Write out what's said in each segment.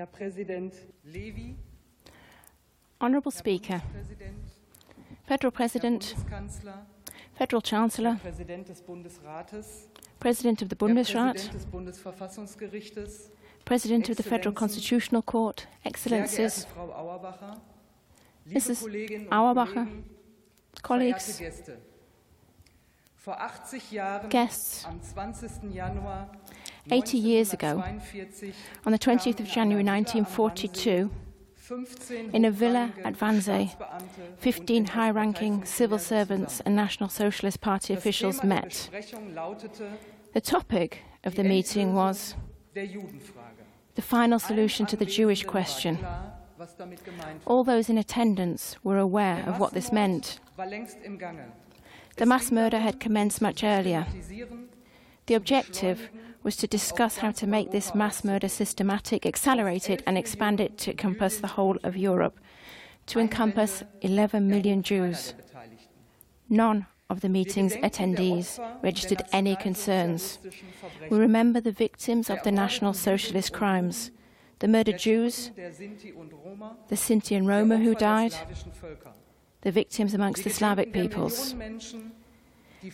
Herr Präsident. Levy, Honourable Speaker, Federal President, Federal Chancellor, Präsident des Bundesrates, President of the Herr Bundesrat, Präsident des President of the Federal Constitutional Court, Excellencies, Frau Auerbacher, liebe Mrs. Kolleginnen und Auerbacher, colleagues, Gäste. Vor 80 Jahren, Guests. Am 20. Januar 80 years ago, on the 20th of January einer Villa am 1942, in a villa at Wannsee, 15 high ranking civil servants and National Socialist Party officials met. The topic of the meeting was the final solution to the Jewish question. All those in attendance were aware of what this meant. The mass murder had commenced much earlier. The objective was to discuss how to make this mass murder systematic, accelerate it, and expand it to encompass the whole of Europe, to encompass 11 million Jews. None of the meeting's attendees registered any concerns. We remember the victims of the National Socialist crimes, the murdered Jews, the Sinti and Roma who died, the victims amongst the Slavic peoples.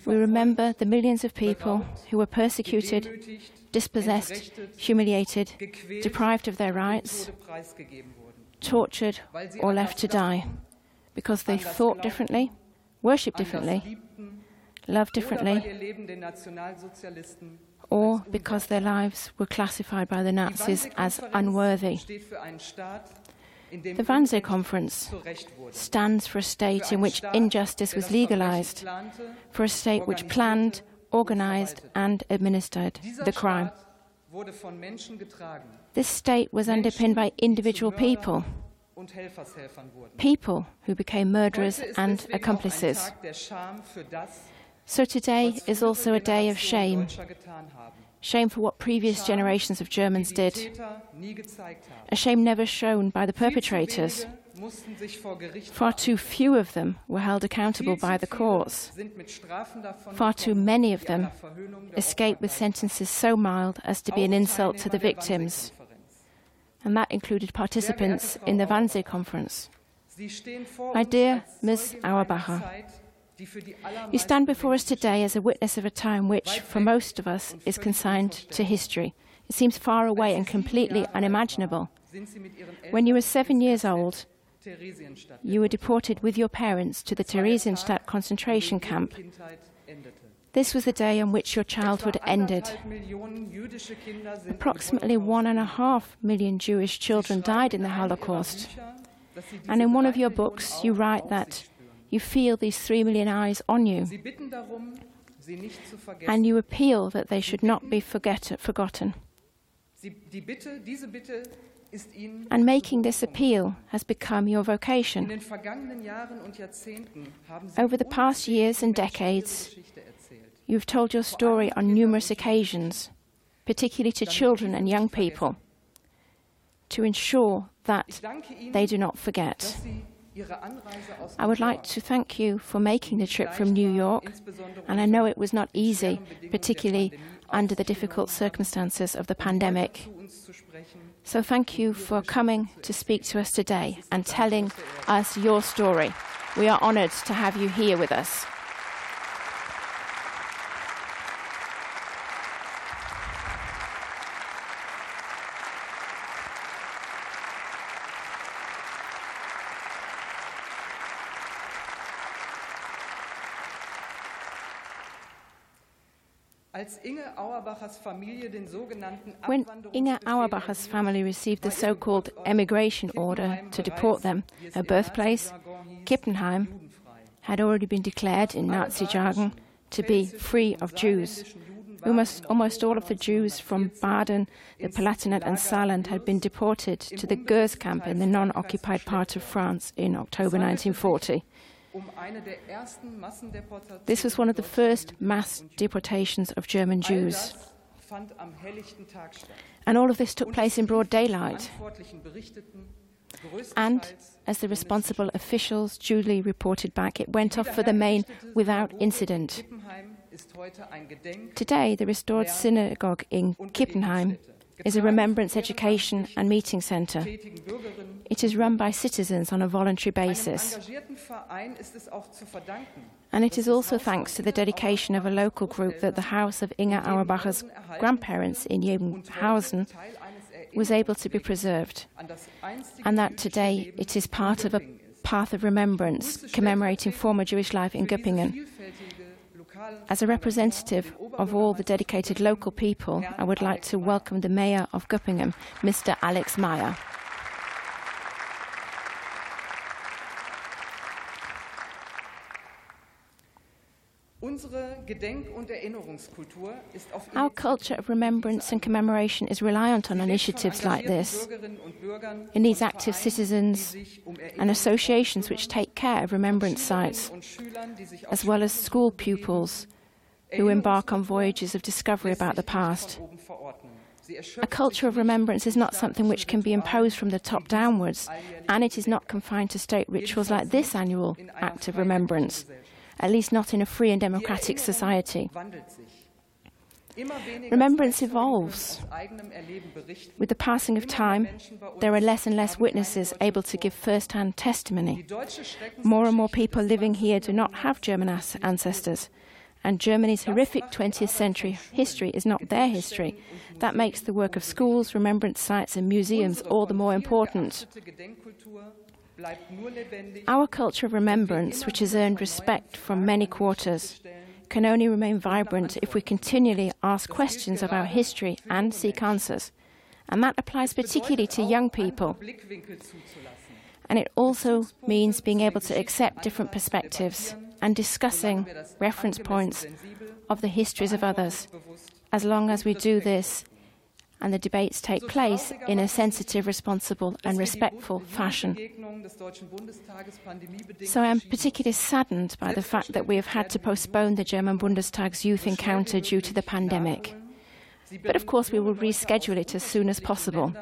We remember the millions of people who were persecuted, dispossessed, humiliated, deprived of their rights, tortured, or left to die because they thought differently, worshipped differently, loved differently, or because their lives were classified by the Nazis as unworthy. Steht für einen Staat, in dem The Wannsee Conference zu Recht wurde. stands for a state in which injustice was legalized, for a state which planned, organized, and administered the crime. Staat wurde von Menschen getragen This state was underpinned by individual people, und Helfershelfern wurden. people who became murderers and deswegen auch ein accomplices. Tag der Scham für das, So today is also a day of shame Deutscher getan haben, shame for what previous generations of Germans did, Täter nie gezeigt haben. a shame never shown by the perpetrators. wenige mussten sich vor Gericht Far too few of them were held accountable by the courts. sind mit Strafen davon Far too many of them einer Verhöhnung der escaped with sentences so mild as to be an insult to the victims, and that included participants in the Wannsee Conference. Sie stehen vor My dear Ms. Auerbacher, You stand before us today as a witness of a time which, for most of us, is consigned to history. It seems far away and completely unimaginable. When you were seven years old, you were deported with your parents to the Theresienstadt concentration camp. This was the day on which your childhood ended. Approximately one and a half million Jewish children died in the Holocaust. And in one of your books, you write that. You feel these three million eyes on you, Sie bitten darum, sie nicht zu vergessen. and you appeal that they should not be forget- forgotten. Sie, die Bitte, diese Bitte ist Ihnen And making this appeal has become your vocation. den vergangenen Jahren und Jahrzehnten haben Sie Over the past years and decades, ihre Geschichte erzählt. You've told your story on numerous occasions, particularly to children and young people, to ensure that they do not forget. Dass Sie Ihre Anreise aus I would like to thank you for making the trip from New York, and I know it was not easy, particularly under the difficult circumstances of the pandemic. zu uns zu sprechen. So thank you for coming to speak to us today and telling us your story. We are honoured to have you here with us. When Inge Auerbacher's family received the so called emigration order to deport them, her birthplace, Kippenheim, had already been declared in Nazi jargon to be free of Jews. Almost, almost all of the Jews from Baden, the Palatinate, and Saarland had been deported to the Gurs camp in the non occupied part of France in October 1940. Um eine der ersten Massendeportationen This was one of the first mass deportations of German Jews. And all of this took place in broad lief, wie die daylight. And as the responsible officials duly reported back, it went off for the main without incident. Kippenheim ist heute ein Gedenk Today, the restored synagogue in Kippenheim is a remembrance education and meeting centre. It is run by citizens on a voluntary basis, engagierten Verein ist es auch zu verdanken, and it is also thanks to the dedication of a local group that the house of Inge Auerbacher's grandparents in Jebenhausen was able to be preserved, an das einstige and that today it is part of a path of remembrance commemorating former Jewish life in Göppingen. As a representative of all the dedicated local people, I would like to welcome the Mayor of Göppingen, Mr. Alex Meyer. Our culture of remembrance and commemoration is reliant on initiatives like this. Bürgerinnen und Bürgern It needs active citizens um and associations which take care of remembrance sites, und Schülern, die sich auf as well as school pupils who embark on voyages of discovery about the past. von oben verordnen. Sie A culture of remembrance is not something which can be imposed from the top downwards, and it is not confined to state rituals like this annual act of remembrance. At least not in a free and democratic society. wandelt sich. Immer weniger Remembrance evolves. aus eigenem Erleben berichten. With the passing of time, Menschen bei uns there are less and less witnesses able to give first hand testimony. Die deutsche Schreckensgeschichte More and more people living here do not have German ancestors, and Germany's horrific 20th century history is not their history. That makes the work of schools, remembrance sites, and museums all the more important. Our culture of remembrance, which has earned respect from many quarters, can only remain vibrant if we continually ask questions of our history and seek answers. And that applies particularly to young people. And it also means being able to accept different perspectives and discussing reference points of the histories of others. As long as we do this and the debates take place in a sensitive, responsible, and respectful fashion. So I am particularly saddened by the fact that we have had to postpone the German Bundestag's youth encounter due to the pandemic. But of course, we will reschedule it as soon as possible.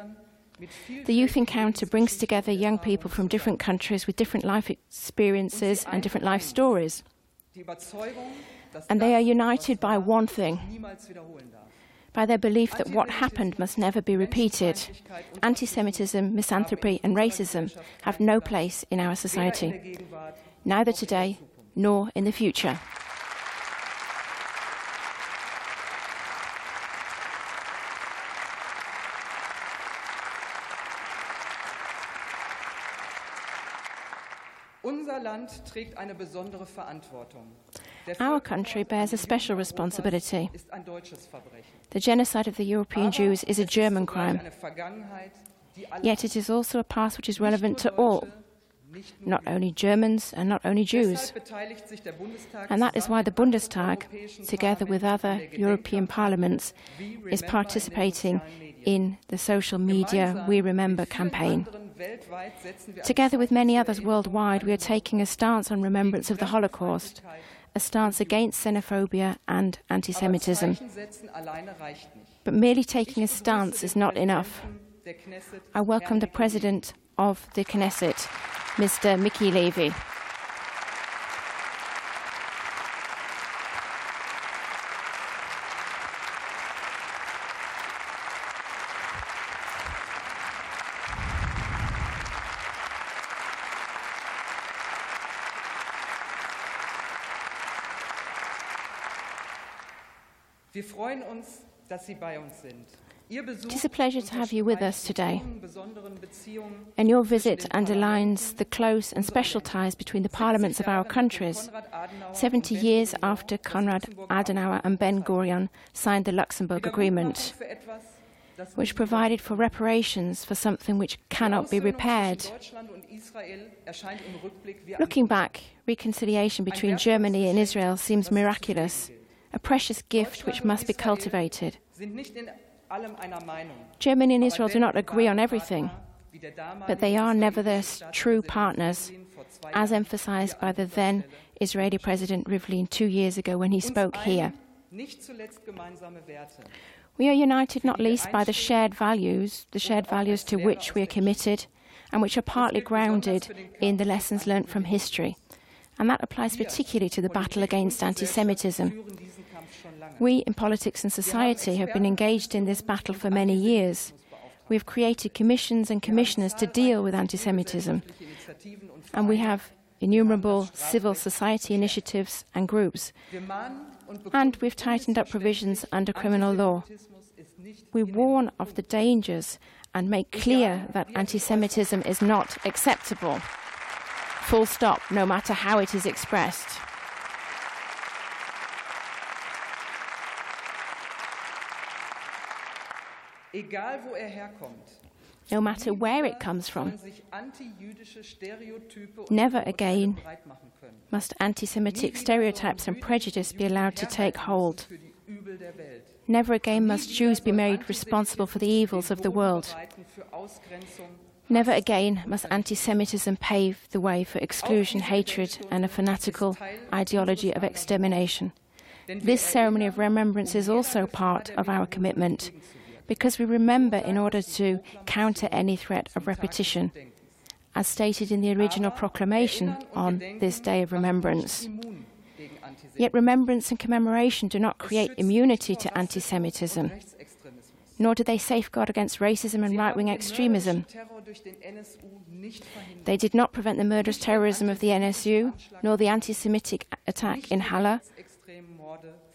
The youth encounter brings together young people from different countries with different life experiences and different life stories. And they are united by one thing by their belief that what happened must never be repeated. Anti Semitism, misanthropy, and racism have no place in our society, neither today nor in the future. Unser Land trägt eine besondere Verantwortung. Our country bears a special responsibility. Europas ist ein deutsches Verbrechen. The genocide of the European Jews is a German crime, eine Vergangenheit, die alle yet it is also a past which is relevant to all, Deutsche, nicht nur not only Germans and not only Jews. Deshalb beteiligt sich der Bundestag And that is why the Bundestag, together with other Parlamenten an der European parliaments, is Remember in den participating in the social media We Remember campaign. anderen weltweit setzen wir ein Together with many others worldwide, we are taking a stance on remembrance of the Holocaust, a stance against xenophobia and anti Semitism. Zeichen setzen alleine reicht nicht. But merely taking a stance is not enough. Um Knesset, I welcome the President of the Knesset, Mr. Mickey Levy. It is a pleasure to have you with us today. unterstreicht die besonderen Beziehungen And your visit underlines the close and special ties between the parliaments of our countries. 70 years after Konrad Adenauer and Ben Gurion signed the Luxembourg Agreement, which provided for reparations for something which cannot be repaired. Looking back, reconciliation between Germany and Israel seems miraculous, a precious gift which must be cultivated. Germany and Israel do not agree on everything, but they are nevertheless true partners, as emphasized by the then Israeli President Rivlin two years ago when he spoke here. We are united not least by the shared values, the shared values to which we are committed, and which are partly grounded in the lessons learnt from history. And that applies particularly to the battle against anti Semitism. We in politics and society have been engaged in this battle for many years. We have created commissions and commissioners to deal with anti Semitism, and we have innumerable civil society initiatives and groups. And we've tightened up provisions under criminal law. We warn of the dangers and make clear that anti Semitism is not acceptable. Full stop, no matter how it is expressed. No matter where it comes from. sollen sich antijüdische Stereotype und Never again breit machen können. must anti Semitic stereotypes and prejudice be allowed to take hold. Für die Übel der Welt. Never again must Jews be made responsible for the evils of the world. Bereiten für Ausgrenzung, Never again must anti Semitism pave the way for exclusion, hatred, and a fanatical ideology of extermination. This ceremony of remembrance is also part of our commitment because we remember in order to counter any threat of repetition, as stated in the original proclamation on this day of remembrance. Yet remembrance and commemoration do not create immunity to anti Semitism, nor do they safeguard against racism and right wing extremism. They did not prevent the murderous terrorism of the NSU, nor the anti Semitic attack in Halle,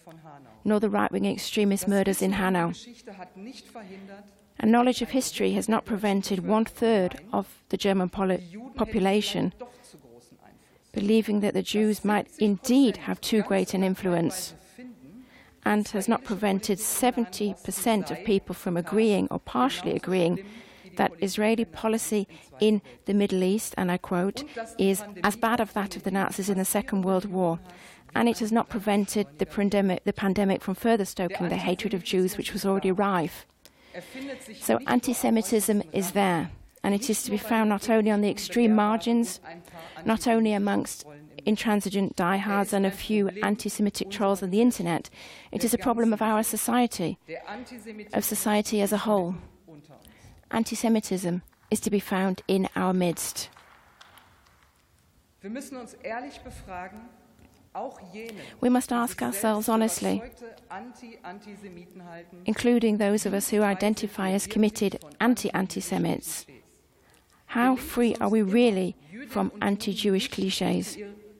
Rechtsextremen Morde von Hanau. nor the right wing extremist murders in Hanau. Geschichte hat nicht verhindert, And knowledge of history has not prevented one third of the German poli- die Juden hätten population vielleicht doch zu großen Einfluss. believing that the Jews might indeed have too great an influence, and has not prevented 70% of people from agreeing or partially agreeing that Israeli policy in the Middle East, and I quote, is as bad as that of the Nazis in the Second World War. And it has not prevented the pandemic, the pandemic from further stoking the hatred of Jews, which was already rife. So anti Semitism is there, and it is to be found not only on the extreme margins, not only amongst intransigent diehards and a few anti Semitic trolls on the internet, it is a problem of our society, of society as a whole. Anti Semitism is to be found in our midst. We must ask ourselves honestly, überzeugte Anti-Antisemiten halten, including those of us who identify as committed anti anti Semites, how free are we really from anti Jewish cliches?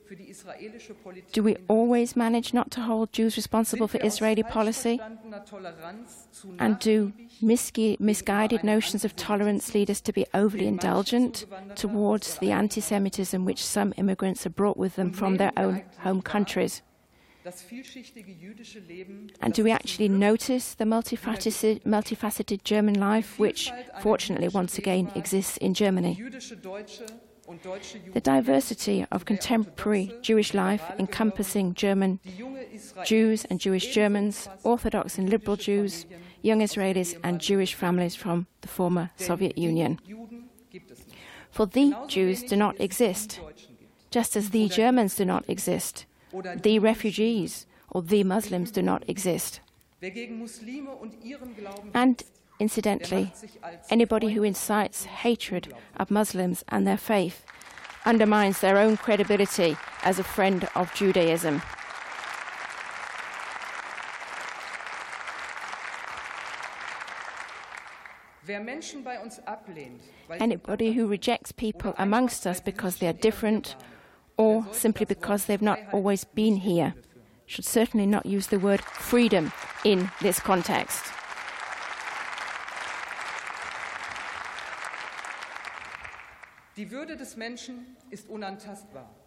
Für, ihr- für die israelische Politik Do we always manage not to hold Jews responsible for Sind wir aus Israeli policy? verstandener Toleranz zu And do misgu- misguided notions of tolerance lead us to be overly indulgent towards the anti Semitism which some immigrants have brought with them from their own home countries? das vielschichtige jüdische Leben, And do we actually notice the multifaceted, multifaceted German life, which fortunately once again exists in Germany? Jüdische Deutsche und deutsche The diversity of contemporary Jewish life encompassing German die junge Israel, Jews and Jewish Germans, Orthodox and liberal Jews, young Israelis, and Jewish families from the former Soviet Union. Juden gibt es nicht. For the Jews do not wie es die exist, just as the Germans do not exist, the refugees or the Muslims do not exist. wer gegen Muslime und ihren Glauben And incidentally, als anybody who incites hatred of Muslims and their faith undermines their own credibility as a friend of Judaism. Wer Menschen bei uns ablehnt, weil Anybody who rejects people amongst us because they are different or simply because they've not always been here should certainly not use the word freedom in this context.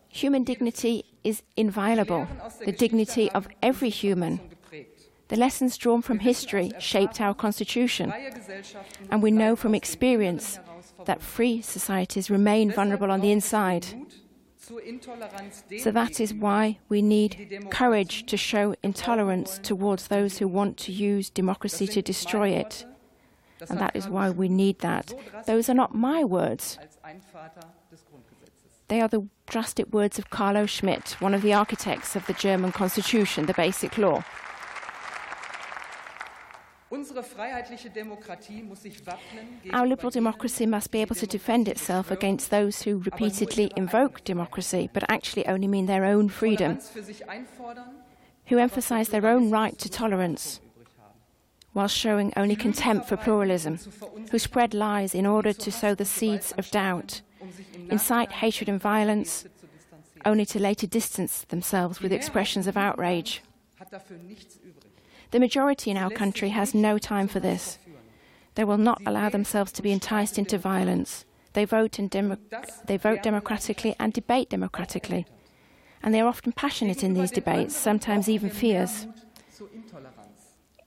Human dignity is inviolable, the dignity of every human. The lessons drawn from history shaped our constitution, and we know from experience that free societies remain vulnerable on the inside. Mut zur Intoleranz So that is why we need courage to show intolerance towards those who want to use democracy to destroy it. And that is why we need that. Those are not my words. als ein Vater des Grundgesetzes. They are the drastic words of Carlo Schmid, one of the architects of the German constitution, the basic law. Unsere freiheitliche Demokratie muss sich wappnen gegen Our liberal democracy must be able to defend itself against those who repeatedly invoke democracy but actually only mean their own freedom, Toleranz für sich einfordern, who emphasize their own right to tolerance while showing only contempt for pluralism, who spread lies in order to sow the seeds of doubt, incite hatred and violence, only to later distance themselves with expressions of outrage. The majority in our country has no time for this. They will not allow themselves to be enticed into violence. They vote, demo- they vote democratically and debate democratically. And they are often passionate in these debates, sometimes even fierce.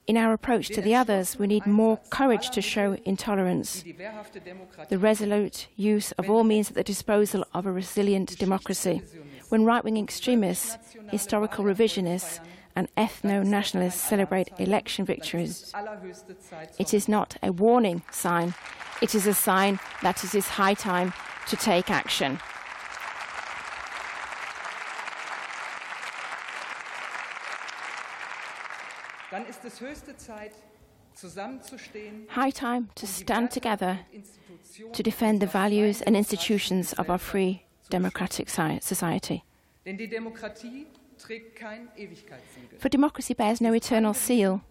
In our approach to the others, we need more courage to show intolerance, the resolute use of all means at the disposal of a resilient democracy. When right wing extremists, historical revisionists, and ethno nationalists celebrate election victories, it is not a warning sign, it is a sign that it is high time to take action. High time to stand together to defend the values and institutions of our free democratic society. For democracy bears no eternal seal.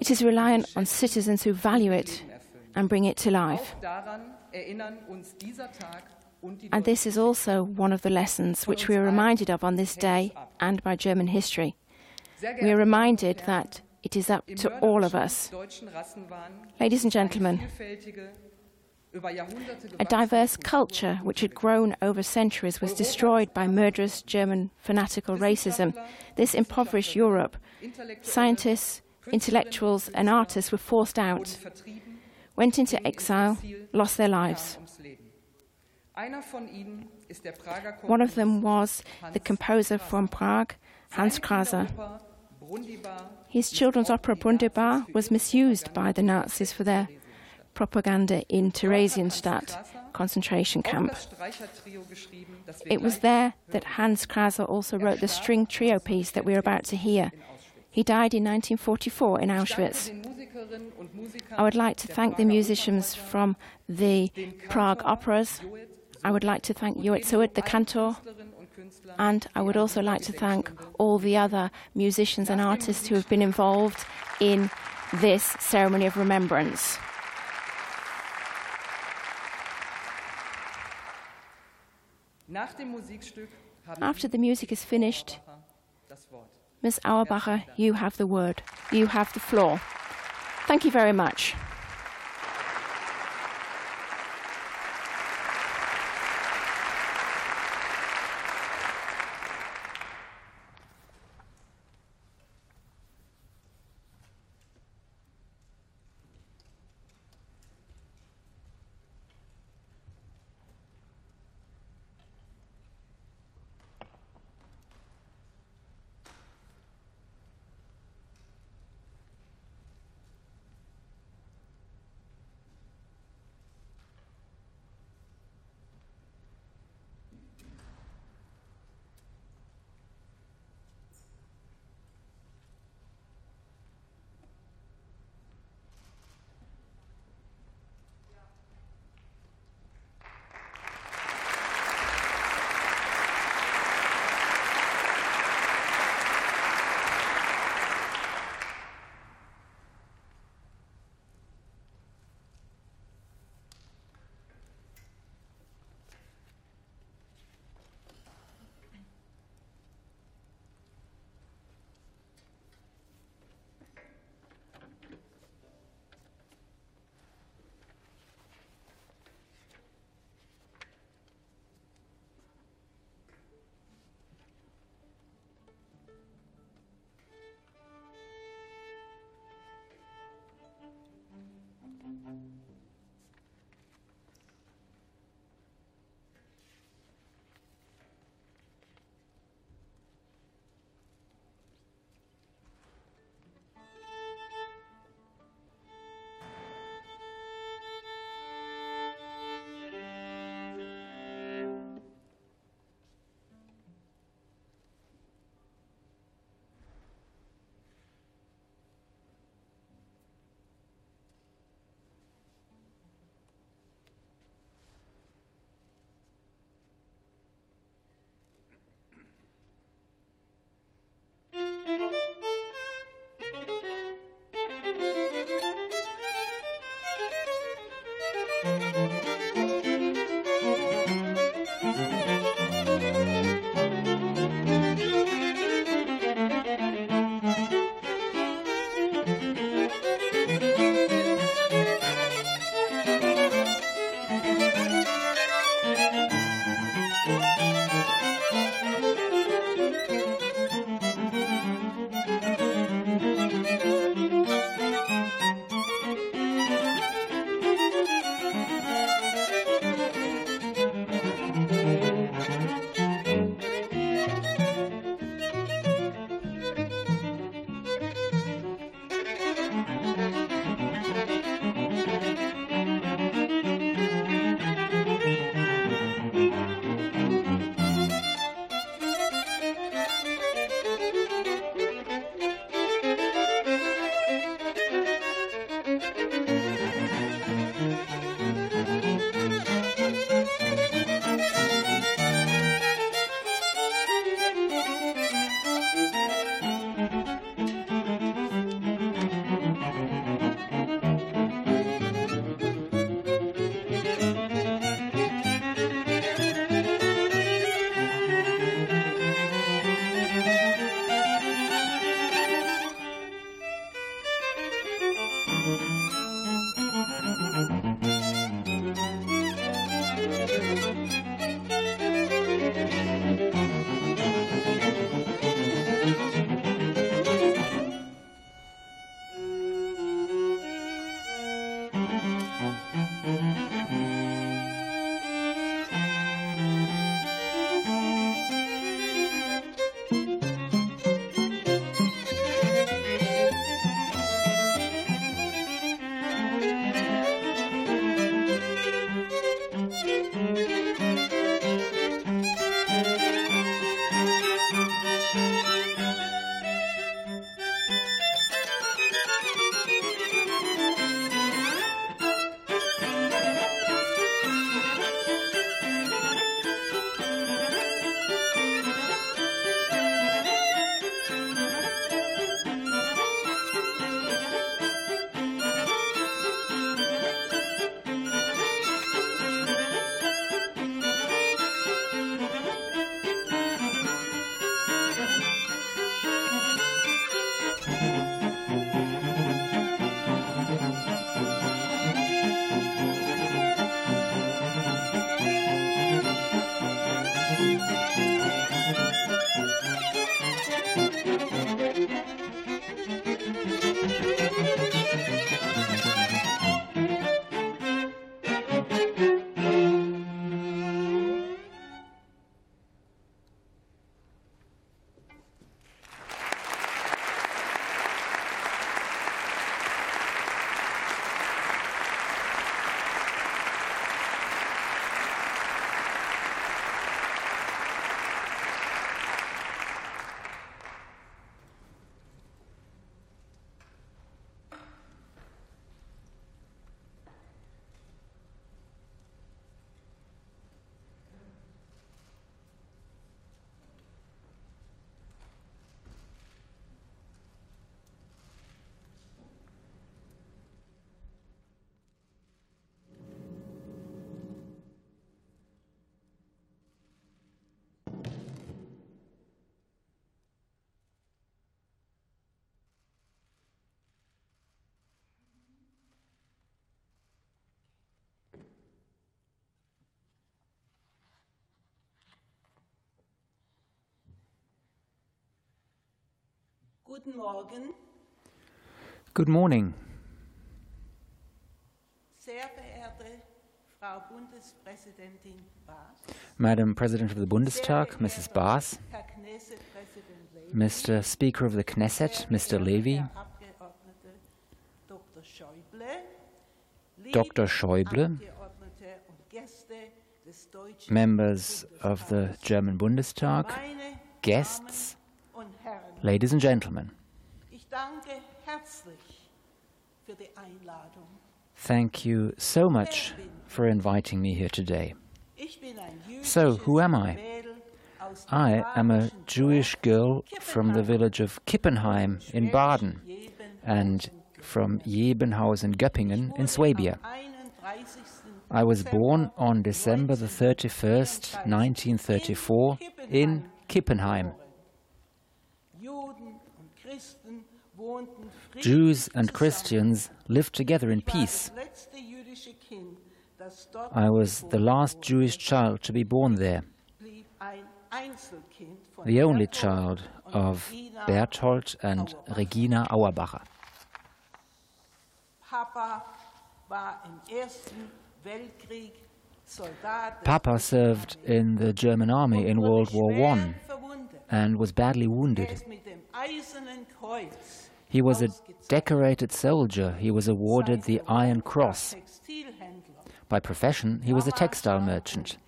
It is reliant on citizens who value it and bring it to life. And this is also one of the lessons which we are reminded of on this day and by German history. We are reminded that it is up to all of us. Ladies and gentlemen, a diverse culture which had grown over centuries was destroyed by murderous German fanatical racism. This impoverished Europe. Scientists, intellectuals, and artists were forced out, went into exile, lost their lives. One of them was the composer from Prague, Hans Krása. His children's opera Brundibar was misused by the Nazis for their propaganda in Theresienstadt concentration camp. It was there that Hans Krása also wrote the string trio piece that we are about to hear. He died in 1944 in Auschwitz. I would like to thank the musicians from the Prague operas. I would like to thank Joet Suet, the cantor, and I would also like to thank all the other musicians and artists who have been involved in this ceremony of remembrance. After the music is finished, Ms. Auerbacher, you have the word. You have the floor. Thank you very much. Guten Morgen, Good morning, sehr verehrte Frau Bundespräsidentin Bas, Madam President of the Bundestag, Mrs. Bas, Herr Knesset-Präsident Levy, Mr. Speaker of the Knesset, Mr. Levy, Dr. Schäuble, Dr. Schäuble, Abgeordnete und Gäste des Deutschen members of the German Bundestag, guests, Damen und Herren, ladies and gentlemen. ich danke herzlich für die Einladung. Thank you so much for inviting me here today. Ich bin ein So, who am I? Mädel aus dem I am a Jewish girl from the village of Kippenheim in Baden and from Jebenhausen-Göppingen in Swabia. I was born on December the 31st, 1934, in Kippenheim. Jews and Christians lived together in peace. I was the last Jewish child to be born there, the only child of Berthold and Regina Auerbacher. Papa war im Ersten Weltkrieg Soldat. Papa served in the German army in World War I and was badly Er wounded. He was a decorated soldier. He was awarded the Iron Cross. By profession, he was a textile merchant.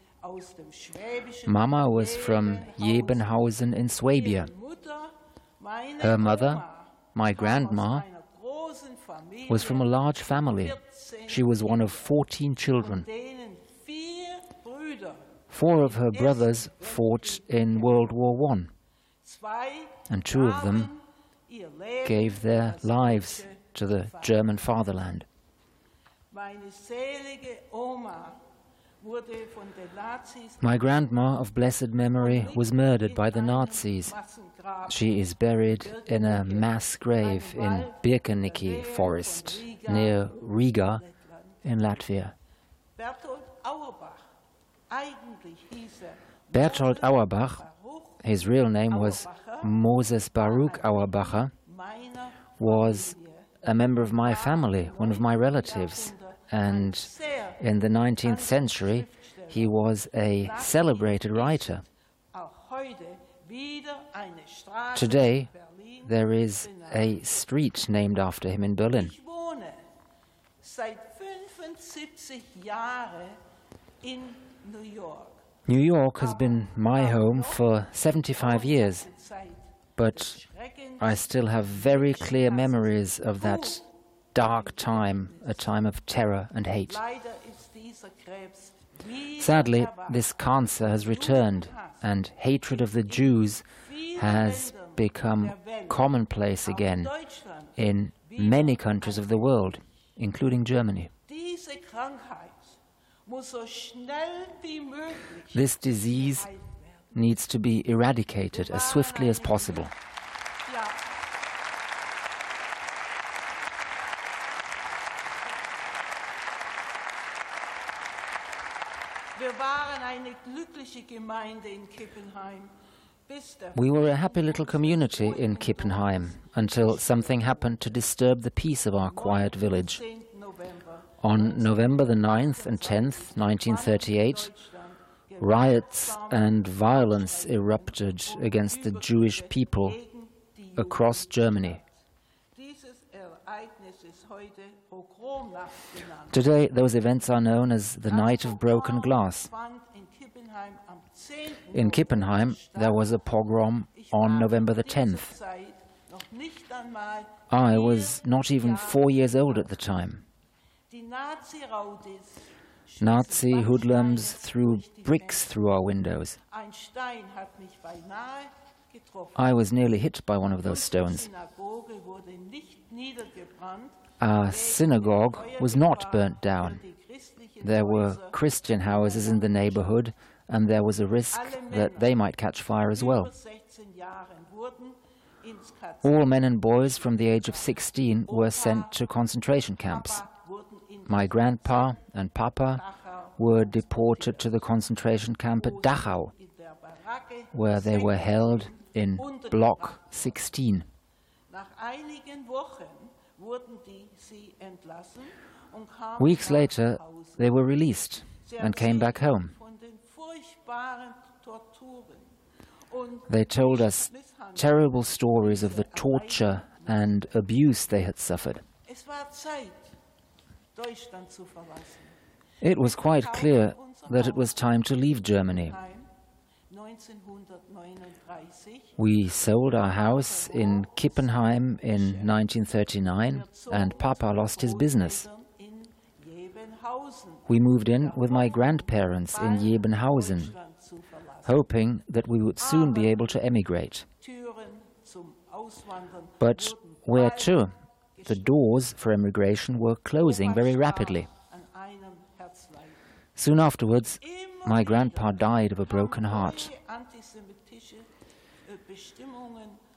Mama was from Jebenhausen in Swabia. Her mother, my grandma, was from a large family. She was one of 14 children. Four of her brothers fought in World War I, and two of them gave their lives to the German fatherland. Meine selige Oma wurde von den Nazis My grandma of blessed memory was murdered by the Nazis. She is buried in a mass grave in Birkeniki forest near Riga in Latvia. Berthold Auerbach. His real name was Moses Baruch Auerbacher, was a member of my family, one of my relatives, and in the 19th century he was a celebrated writer. auch heute wieder eine Straße Today. There is a street named after him in Berlin. Ich wohne seit 75 Jahren in New York. New York has been my home for 75 years, but I still have very clear memories of that dark time, a time of terror and hate. Sadly, this cancer has returned, and hatred of the Jews has become commonplace again in many countries of the world, including Germany. This disease needs to be eradicated as swiftly as possible. Ja. Wir waren eine glückliche Gemeinde in Kippenheim, bis der We were a happy little community in Kippenheim until something happened to disturb the peace of our quiet village. 10. November On November the 9th and 10th, 1938, riots and violence erupted against the Jewish people across Germany. Today, those events are known as the Night of Broken Glass. In Kippenheim am 10. In Kippenheim, there was a pogrom on November the 10th. Zeit noch nicht einmal I was not even four years old at the time. Nazi-Raudis hoodlums threw bricks through our windows. Ein Stein hat mich beinahe getroffen. I was nearly hit by one of those stones. Synagoge wurde nicht niedergebrannt. Our synagogue was not burnt down. There were Christian houses in the neighborhood, and there was a risk that they might catch fire as well. über 16 Jahren wurden ins KZ All men and boys from the age of 16 were sent to concentration camps. My grandpa and papa were deported to the concentration camp at Dachau, in der Baracke where they were held in Block 16. Weeks later, they were released and came back home. They told us terrible stories of the torture and abuse they had suffered. It was quite clear that it was time to leave Germany. We sold our house in Kippenheim in 1939 and Papa lost his business. We moved in with my grandparents in Jebenhausen, hoping that we would soon be able to emigrate. But where to? The doors for emigration were closing very rapidly. Soon afterwards, my grandpa died of a broken heart.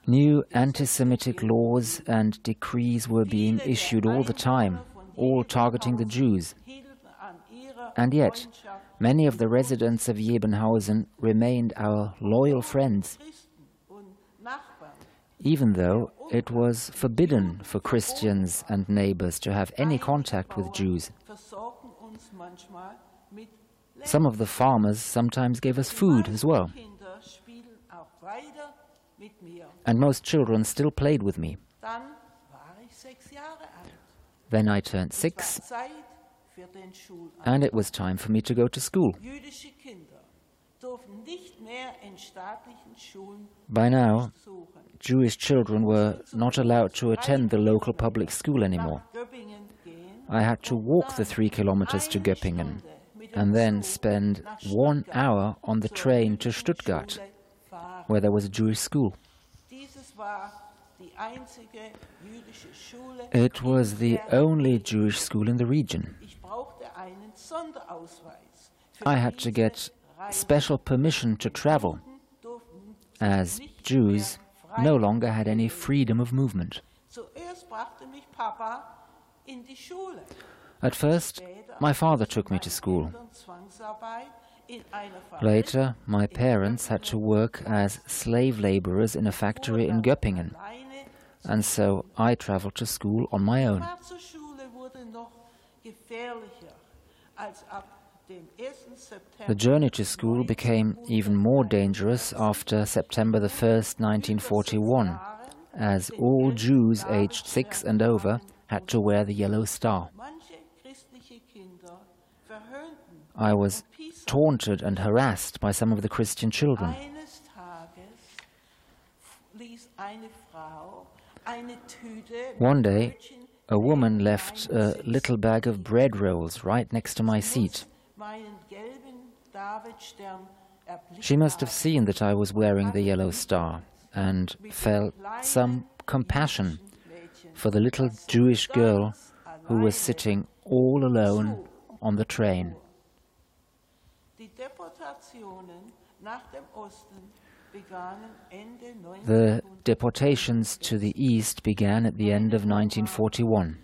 New anti Semitic laws and decrees were being issued all the time, all targeting the Jews. And yet, many of the residents of Jebenhausen remained our loyal friends, even though it was forbidden for Christians and neighbors to have any contact with Jews. Some of the farmers sometimes gave us food as well. And most children still played with me. Then I turned six, and it was time for me to go to school. By now, Jewish children were not allowed to attend the local public school anymore. I had to walk the three kilometers to Göppingen and then spend one hour on the train to Stuttgart, where there was a Jewish school. It was the only Jewish school in the region. I had to get special permission to travel, as Jews no longer had any freedom of movement. At first, my father took me to school. Later, my parents had to work as slave laborers in a factory in Göppingen, and so I traveled to school on my own. The journey to school became even more dangerous after September the 1st, 1941, as all Jews aged six and over had to wear the yellow star. I was taunted and harassed by some of the Christian children. One day, a woman left a little bag of bread rolls right next to my seat. She must have seen that I was wearing the yellow star and felt some compassion for the little Jewish girl who was sitting all alone on the train. The deportations to the east began at the end of 1941.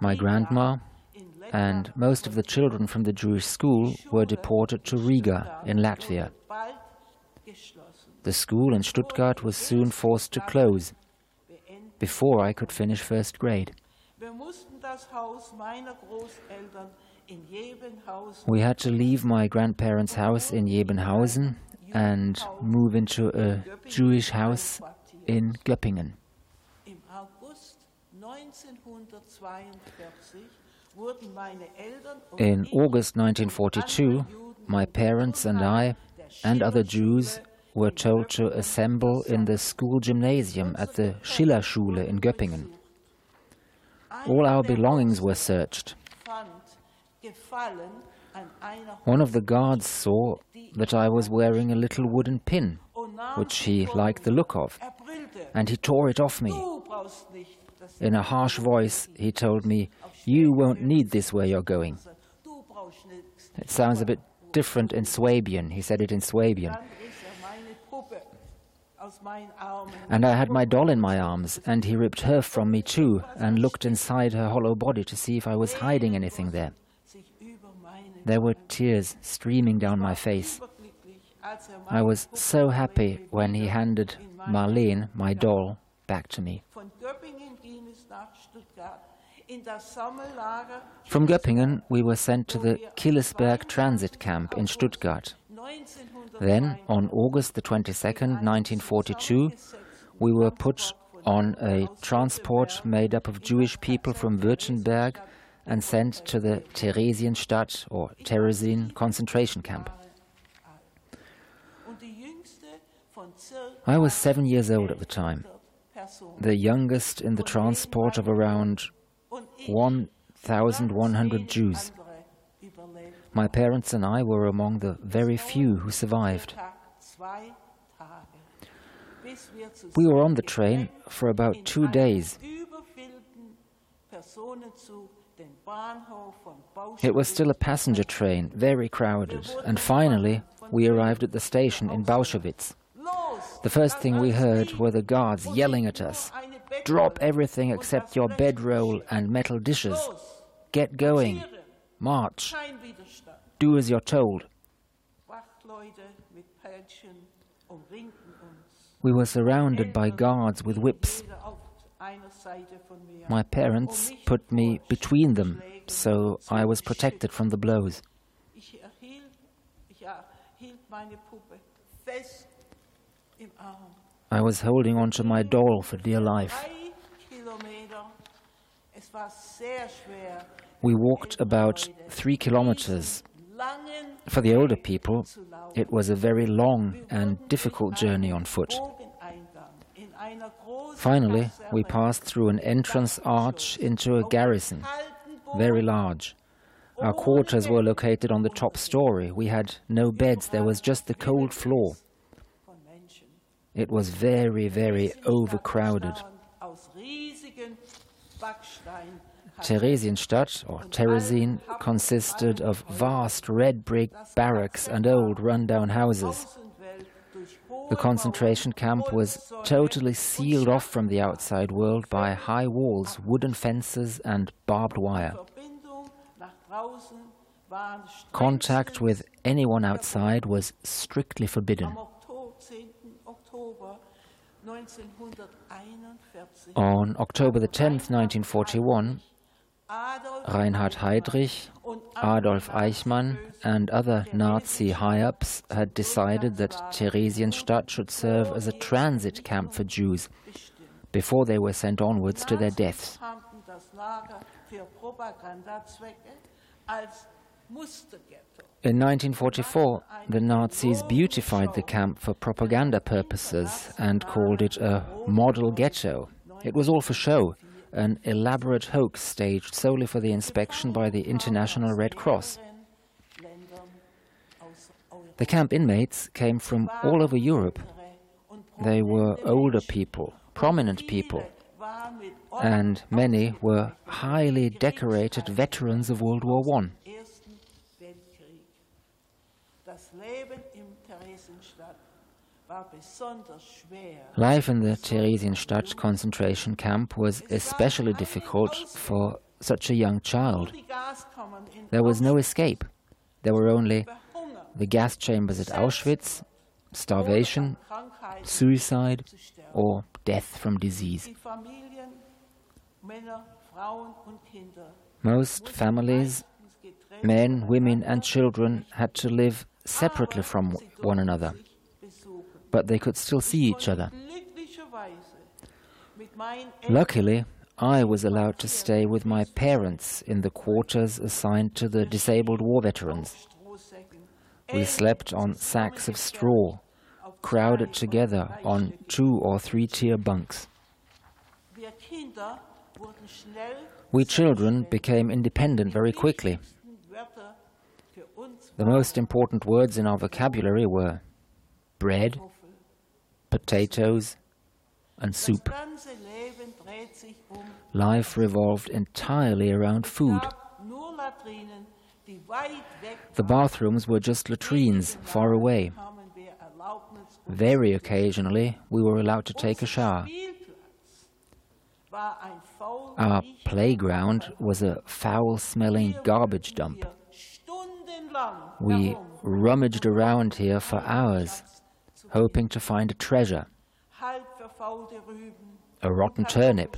My grandma and most of the children from the Jewish school were deported to Riga in Latvia. The school in Stuttgart was soon forced to close before I could finish first grade. We had to leave my grandparents' house in Jebenhausen and move into a Jewish house in Göppingen. In August 1942, my parents and I and other Jews were told to assemble in the school gymnasium at the Schillerschule in Göppingen. All our belongings were searched. One of the guards saw that I was wearing a little wooden pin, which he liked the look of, and he tore it off me. In a harsh voice, he told me, You won't need this where you're going. It sounds a bit different in Swabian. He said it in Swabian. And I had my doll in my arms, and he ripped her from me too, and looked inside her hollow body to see if I was hiding anything there. There were tears streaming down my face. I was so happy when he handed Marlene, my doll, back to me. From Göppingen, we were sent to the Killesberg transit camp in Stuttgart. Then, on August the 22nd, 1942, we were put on a transport made up of Jewish people from Württemberg and sent to the Theresienstadt or Terezin concentration camp. I was seven years old at the time, the youngest in the transport of around 1,100 Jews. My parents and I were among the very few who survived. We were on the train for about two days. It was still a passenger train, very crowded, and finally we arrived at the station in Bauschowitz. The first thing we heard were the guards yelling at us Drop everything except your bedroll and metal dishes. Get going. March. Do as you're told. We were surrounded by guards with whips. My parents put me between them, so I was protected from the blows. I was holding on to my doll for dear life. We walked about three kilometers. For the older people, it was a very long and difficult journey on foot. Finally, we passed through an entrance arch into a garrison, very large. Our quarters were located on the top story. We had no beds, there was just the cold floor. It was very, very overcrowded. Theresienstadt, or Terezin, consisted of vast red brick barracks and old rundown houses. The concentration camp was totally sealed off from the outside world by high walls, wooden fences, and barbed wire. Contact with anyone outside was strictly forbidden. On October 10, 1941, Reinhard Heydrich, Adolf Eichmann, and other Nazi high ups had decided that Theresienstadt should serve as a transit camp for Jews before they were sent onwards to their deaths. In 1944, the Nazis beautified the camp for propaganda purposes and called it a model ghetto. It was all for show, an elaborate hoax staged solely for the inspection by the International Red Cross. The camp inmates came from all over Europe. They were older people, prominent people, and many were highly decorated veterans of World War I. Life in the Theresienstadt concentration camp was especially difficult for such a young child. There was no escape. There were only the gas chambers at Auschwitz, starvation, suicide, or death from disease. Most families, men, women, and children, had to live separately from one another but they could still see each other. Luckily, I was allowed to stay with my parents in the quarters assigned to the disabled war veterans. We slept on sacks of straw, crowded together on two or three tier bunks. We children became independent very quickly. The most important words in our vocabulary were bread, potatoes, and soup. Life revolved entirely around food. The bathrooms were just latrines far away. Very occasionally, we were allowed to take a shower. Our playground was a foul smelling garbage dump. We rummaged around here for hours, hoping to find a treasure, a rotten turnip,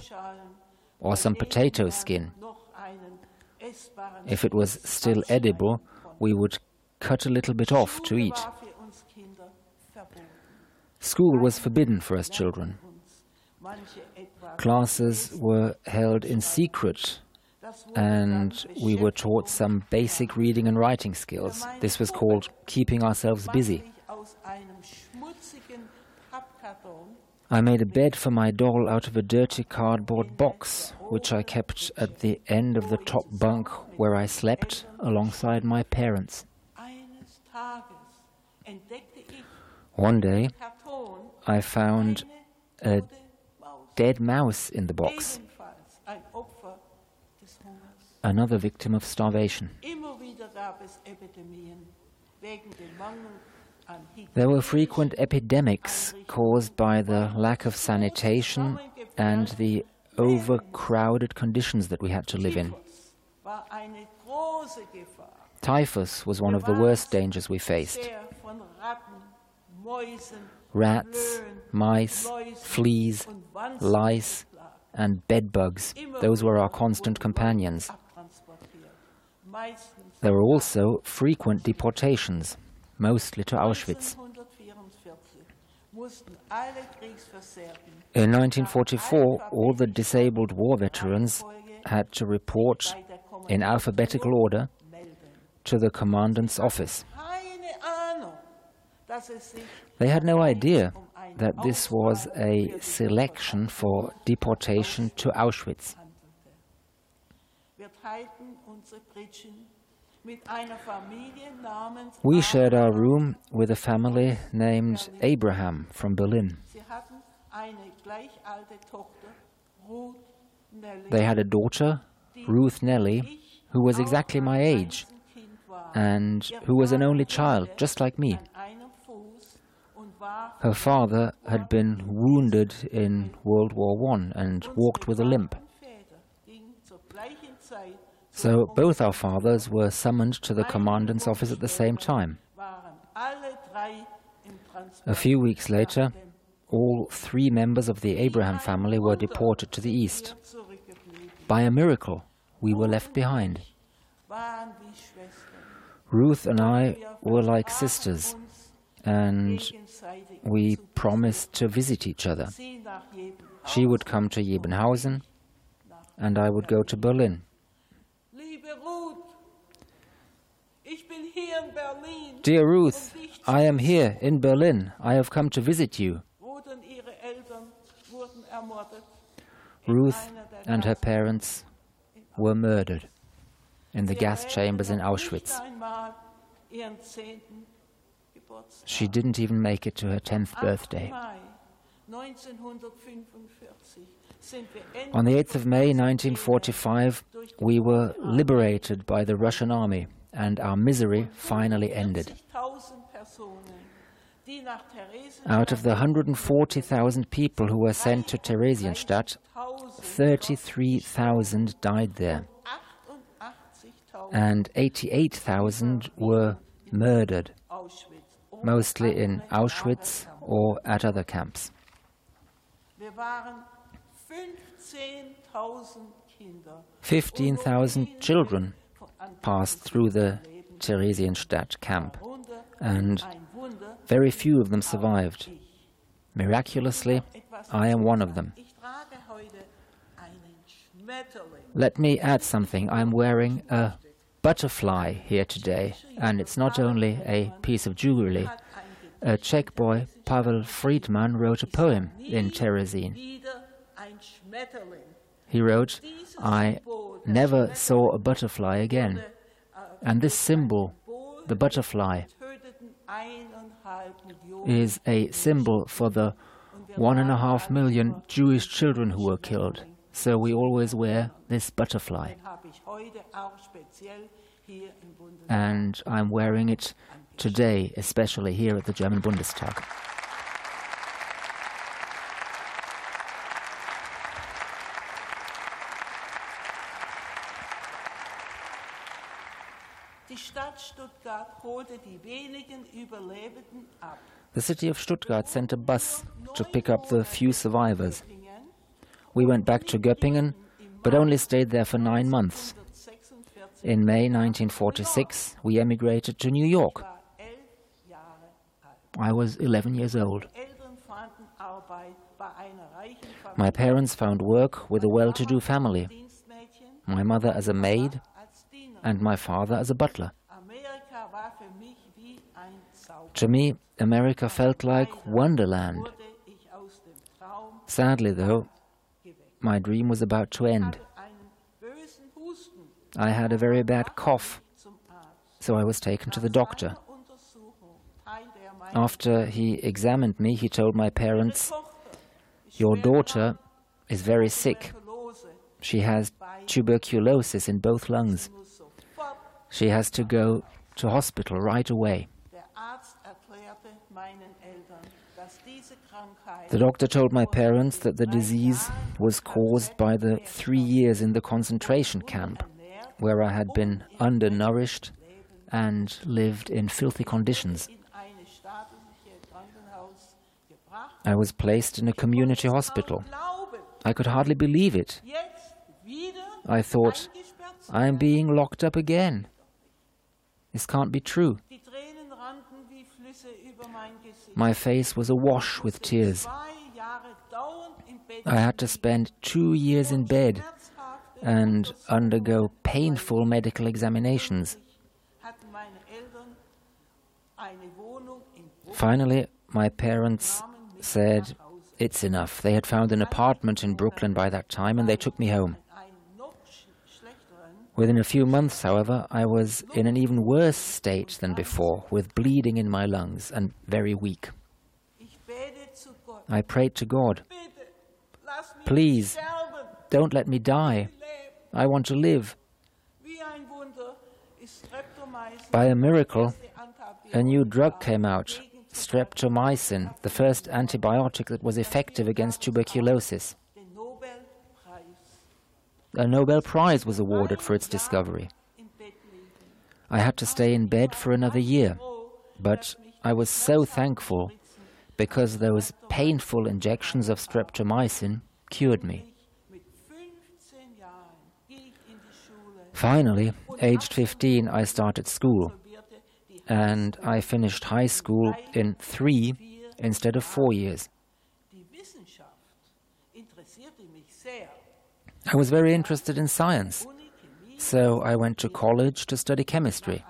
or some potato skin. If it was still edible, we would cut a little bit off to eat. School was forbidden for us children. Classes were held in secret and we were taught some basic reading and writing skills. This was called keeping ourselves busy. I made a bed for my doll out of a dirty cardboard box, which I kept at the end of the top bunk where I slept alongside my parents. One day, I found a dead mouse in the box another victim of starvation. There were frequent epidemics caused by the lack of sanitation and the overcrowded conditions that we had to live in. Typhus was one of the worst dangers we faced. Rats, mice, fleas, lice, and bedbugs, those were our constant companions. There were also frequent deportations, mostly to Auschwitz. In 1944, all the disabled war veterans had to report in alphabetical order to the commandant's office. They had no idea that this was a selection for deportation to Auschwitz. We shared our room with a family named Abraham from Berlin. They had a daughter, Ruth Nelly, who was exactly my age and who was an only child, just like me. Her father had been wounded in World War I and walked with a limp. So both our fathers were summoned to the commandant's office at the same time. A few weeks later, all three members of the Abraham family were deported to the east. By a miracle, we were left behind. Ruth and I were like sisters, and we promised to visit each other. She would come to Jebenhausen, and I would go to Berlin. Dear Ruth, I am here in Berlin. I have come to visit you. Ruth and her parents were murdered in the gas chambers in Auschwitz. She didn't even make it to her 10th birthday. On the 8th of May 1945, we were liberated by the Russian army and our misery finally ended. Out of the 140,000 people who were sent to Theresienstadt, 33,000 died there, and 88,000 were murdered, mostly in Auschwitz or at other camps. 15,000 children passed through the Theresienstadt camp, and very few of them survived. Miraculously, I am one of them. Let me add something. I'm wearing a butterfly here today, and it's not only a piece of jewelry. A Czech boy, Pavel Friedman, wrote a poem in Terezin. He wrote, I never saw a butterfly again. And this symbol, the butterfly, is a symbol for the one and a half million Jewish children who were killed. So we always wear this butterfly. And I'm wearing it today, especially here at the German Bundestag. The city of Stuttgart sent a bus to pick up the few survivors. We went back to Göppingen, but only stayed there for nine months. In May 1946, we emigrated to New York. I was 11 years old. My parents found work with a well to do family, my mother as a maid, and my father as a butler. To me, America felt like Wonderland. Sadly, though, my dream was about to end. I had a very bad cough, so I was taken to the doctor. After he examined me, he told my parents, Your daughter is very sick. She has tuberculosis in both lungs. She has to go to hospital right away. The doctor told my parents that the disease was caused by the three years in the concentration camp, where I had been undernourished and lived in filthy conditions. I was placed in a community hospital. I could hardly believe it. I thought, I am being locked up again. This can't be true. My face was awash with tears. I had to spend two years in bed and undergo painful medical examinations. Finally, my parents said, It's enough. They had found an apartment in Brooklyn by that time and they took me home. Within a few months, however, I was in an even worse state than before, with bleeding in my lungs and very weak. I prayed to God, Please, don't let me die. I want to live. By a miracle, a new drug came out, streptomycin, the first antibiotic that was effective against tuberculosis. A Nobel Prize was awarded for its discovery. I had to stay in bed for another year, but I was so thankful because those painful injections of streptomycin cured me. Finally, aged 15, I started school, and I finished high school in three instead of four years. I was very interested in science, so I went to college to study chemistry.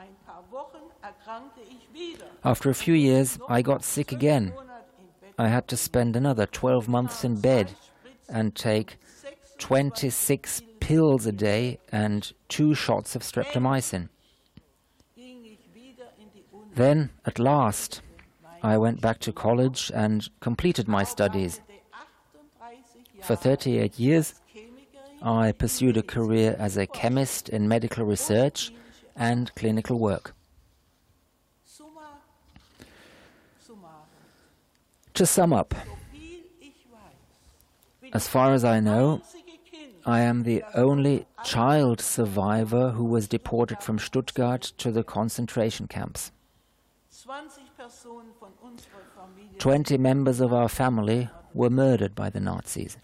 After a few years, I got sick again. I had to spend another 12 months in bed and take 26 pills a day and two shots of streptomycin. Then, at last, I went back to college and completed my studies. For 38 years, I pursued a career as a chemist in medical research and clinical work. To sum up, as far as I know, I am the only child survivor who was deported from Stuttgart to the concentration camps. 20 members of our family were murdered by the Nazis.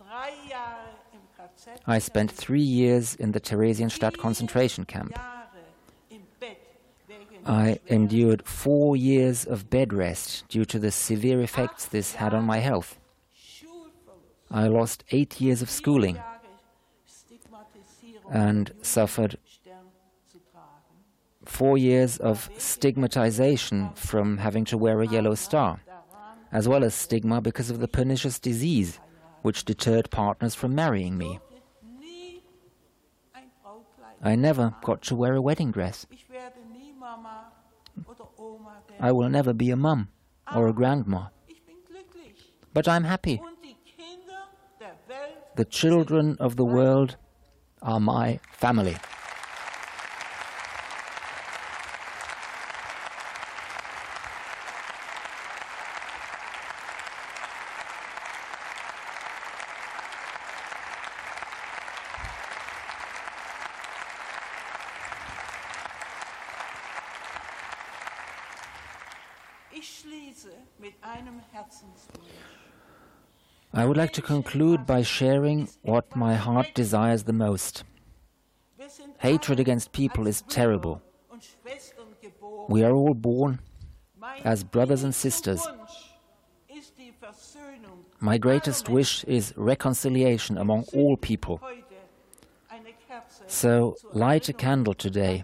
I spent three years in the Theresienstadt concentration camp. I endured four years of bed rest due to the severe effects this had on my health. I lost eight years of schooling and suffered four years of stigmatization from having to wear a yellow star, as well as stigma because of the pernicious disease which deterred partners from marrying me. I never got to wear a wedding dress. I will never be a mum or a grandma. But I'm happy. The children of the world are my family. I would like to conclude by sharing what my heart desires the most. Hatred against people is terrible. We are all born as brothers and sisters. My greatest wish is reconciliation among all people. So light a candle today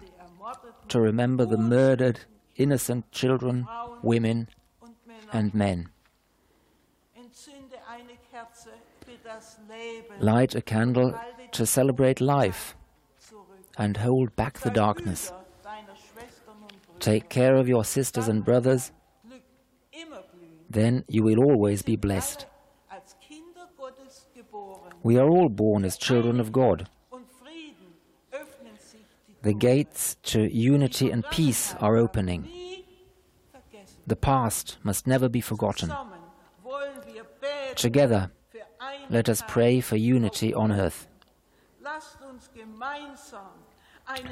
to remember the murdered, innocent children, women, and men. Light a candle to celebrate life and hold back the darkness. Take care of your sisters and brothers, then you will always be blessed. We are all born as children of God. The gates to unity and peace are opening. The past must never be forgotten. Together, let us pray for unity on earth.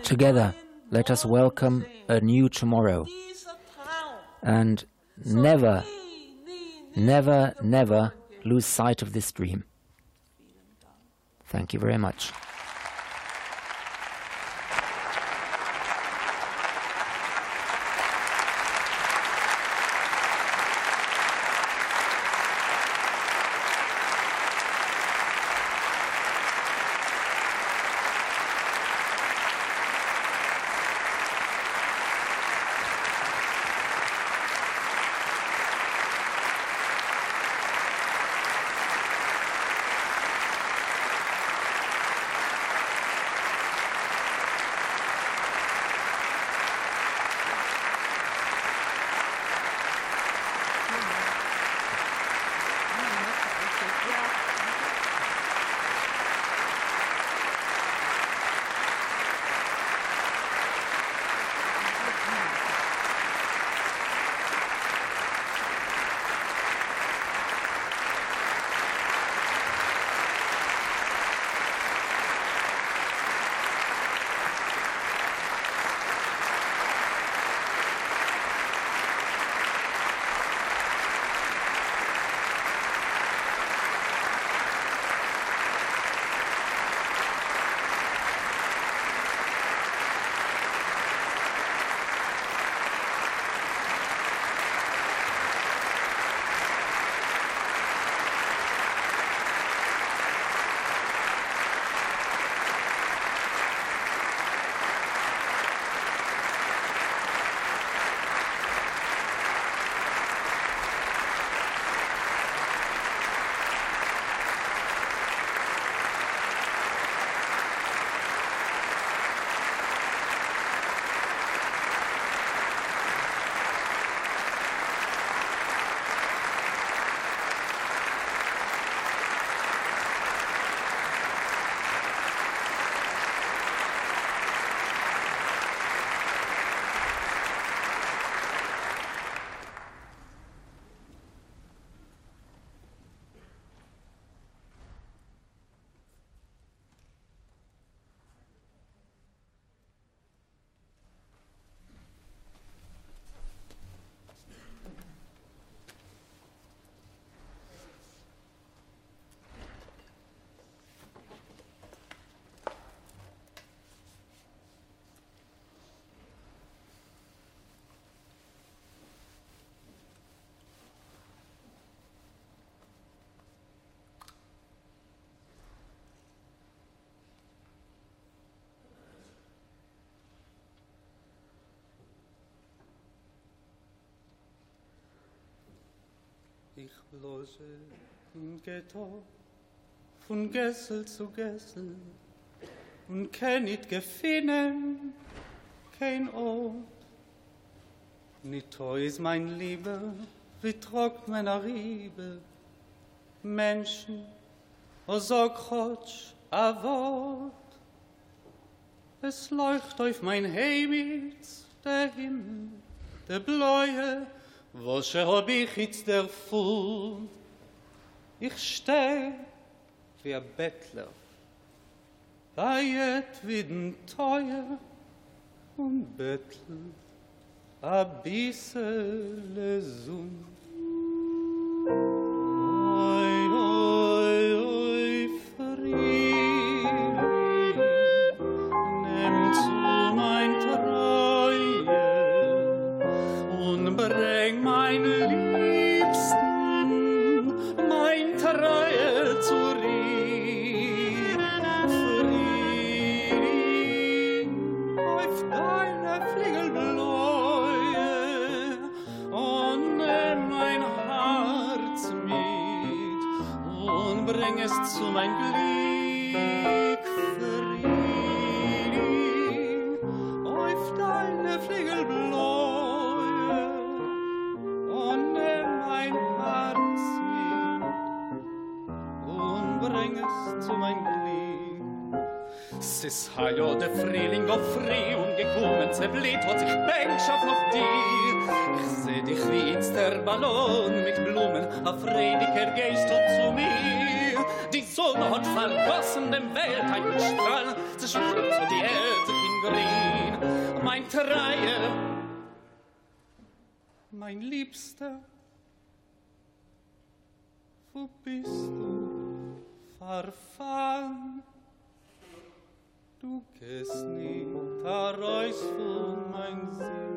Together, let us welcome a new tomorrow. And never, never, never lose sight of this dream. Thank you very much. Ich blose im Ghetto von Gessel zu Gessel und kenn it gefinnen kein Ort. Nicht is mein Liebe, wie trockt meiner Riebe. Menschen, o so krotsch a Wort. Es leucht auf mein Heimitz, der Himmel, der Bläue, wo sche hob ich jetzt der fu ich steh wie a bettler Bayet widen teuer und bettel a bissel le zun. Thank you. Du duc es ni tarois von mein Seel.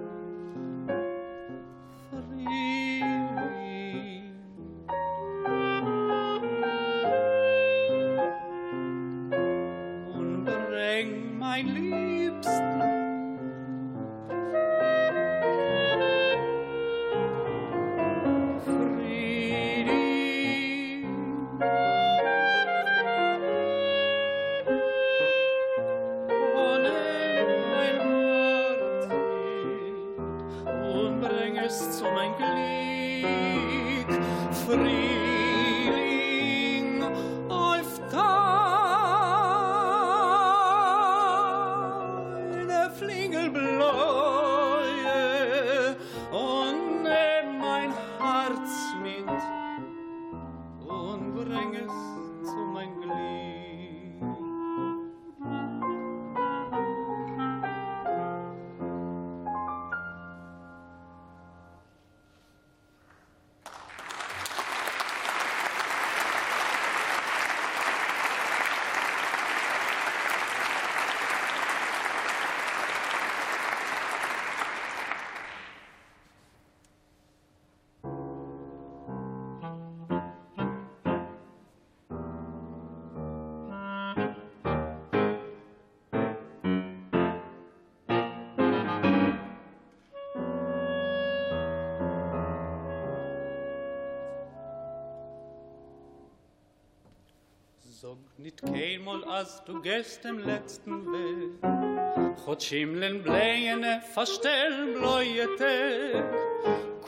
Im letzten Weg. Chod schimmeln bläjene, verstellen bläue Tag.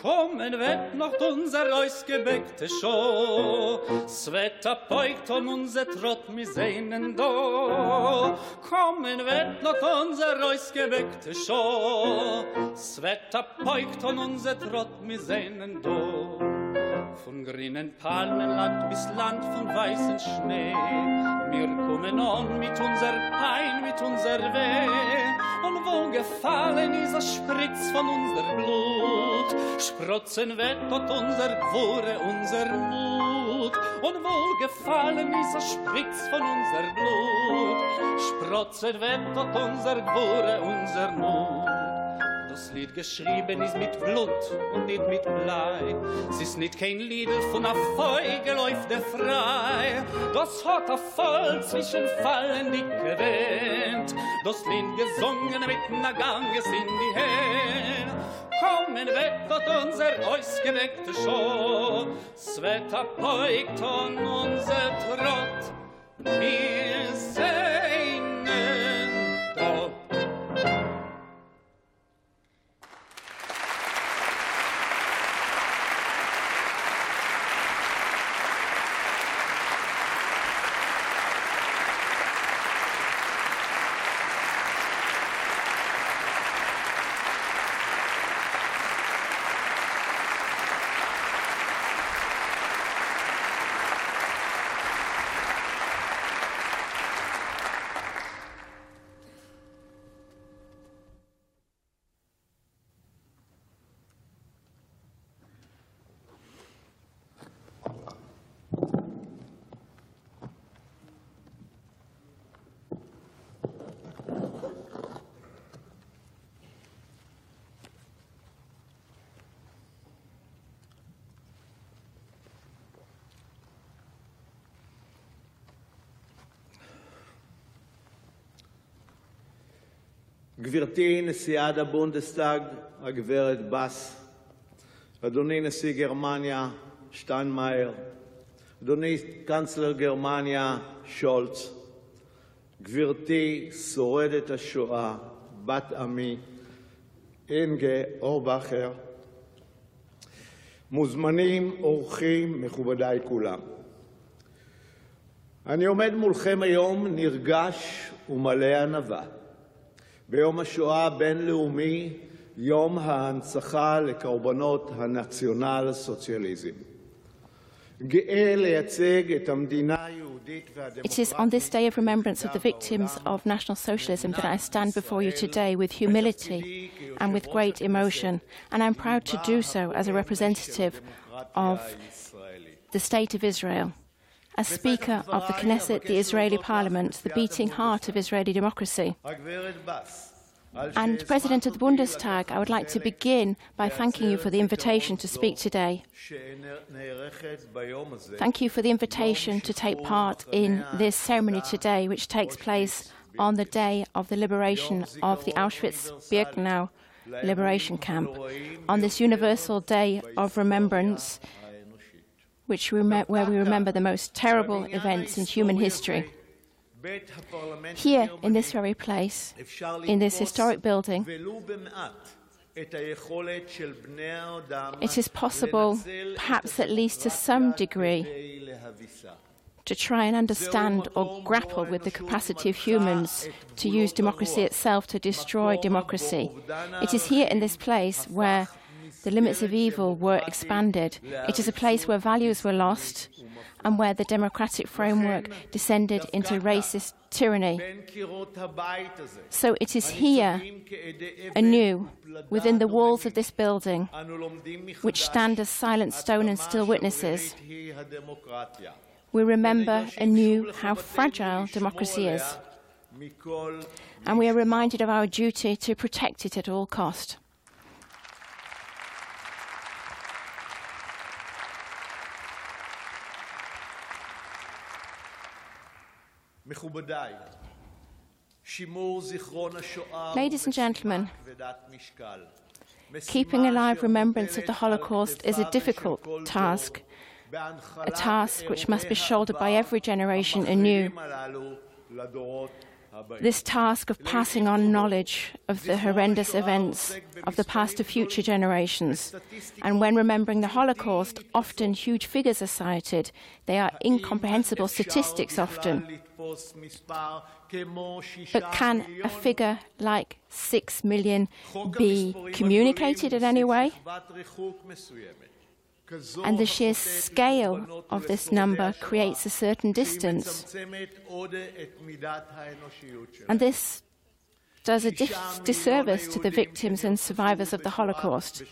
Kommen wird noch unser ausgebeckte Show. Sveta peugt on unser Trott mi seinen do. Kommen wird noch unser ausgebeckte Show. Sveta peugt on unser Trott mi seinen do. Von grünen Palmenland bis Land von weißen Schnee. Wir kommen on mit unser Pein, mit unser Weh. Und wo gefallen ist ein Spritz von unser Blut, sprotzen dort unser Gwure, unser Mut. Und wo gefallen ist ein Spritz von unser Blut, sprotzen dort unser Gwure, unser Mut. Das Lied geschrieben ist mit Blut und nicht mit Blei. Es ist nicht kein Lied von a Feige läuft der frei. Das hat a voll zwischen Fallen dicke Wind. Das Lied gesungen mit na Ganges in die Hände. Kommen weg dort unser ausgeweckte Show. Sveta peugt on unser Trott. Wir sehnen גברתי נשיאת הבונדסטאג, הגברת בס, אדוני נשיא גרמניה שטיינמאייר, אדוני קנצלר גרמניה שולץ, גברתי שורדת השואה, בת עמי, אינגה אורבכר, מוזמנים, אורחים, מכובדיי כולם. אני עומד מולכם היום נרגש ומלא ענווה ביום השואה הבין-לאומי, יום ההנצחה לקורבנות הנציונל-סוציאליזם. גאה לייצג את המדינה היהודית It is on this day of remembrance of the victims of National Socialism that I stand before you today with humility and with great emotion, and I'm proud to do so as a representative of the State of Israel. As Speaker of the Knesset, the Israeli Parliament, the beating heart of Israeli democracy. And President of the Bundestag, I would like to begin by thanking you for the invitation to speak today. Thank you for the invitation to take part in this ceremony today, which takes place on the day of the liberation of the Auschwitz-Birkenau liberation camp, on this universal day of remembrance which we where we remember the most terrible events in human history. Here, in this very place, in this historic building, it is possible, perhaps at least to some degree, to try and understand or grapple with the capacity of humans to use democracy itself to destroy democracy. It is here in this place where the limits of evil were expanded. It is a place where values were lost and where the democratic framework descended into racist tyranny. So it is here, anew, within the walls of this building, which stand as silent stone and still witnesses. We remember anew how fragile democracy is, and we are reminded of our duty to protect it at all cost. Ladies and gentlemen, keeping alive remembrance of the Holocaust is a difficult task, a task which must be shouldered by every generation anew. This task of passing on knowledge of the horrendous events of the past to future generations. And when remembering the Holocaust, often huge figures are cited. They are incomprehensible statistics often. But can a figure like six million be communicated in any way? And the sheer scale of this number creates a certain distance. And this does a dis- disservice to the victims and survivors of the Holocaust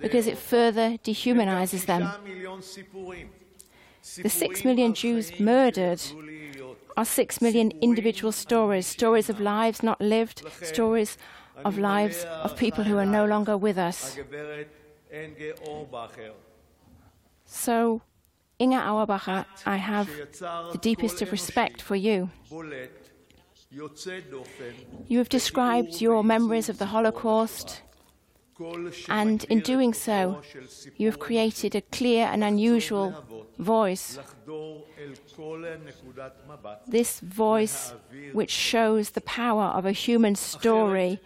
because it further dehumanizes them. The six million Jews murdered are six million individual stories, stories of lives not lived, stories of lives of people who are no longer with us. So, Inge Auerbacher, I have the deepest of respect for you. You have described your memories of the Holocaust, and in doing so, you have created a clear and unusual voice. This voice which shows the power of a human story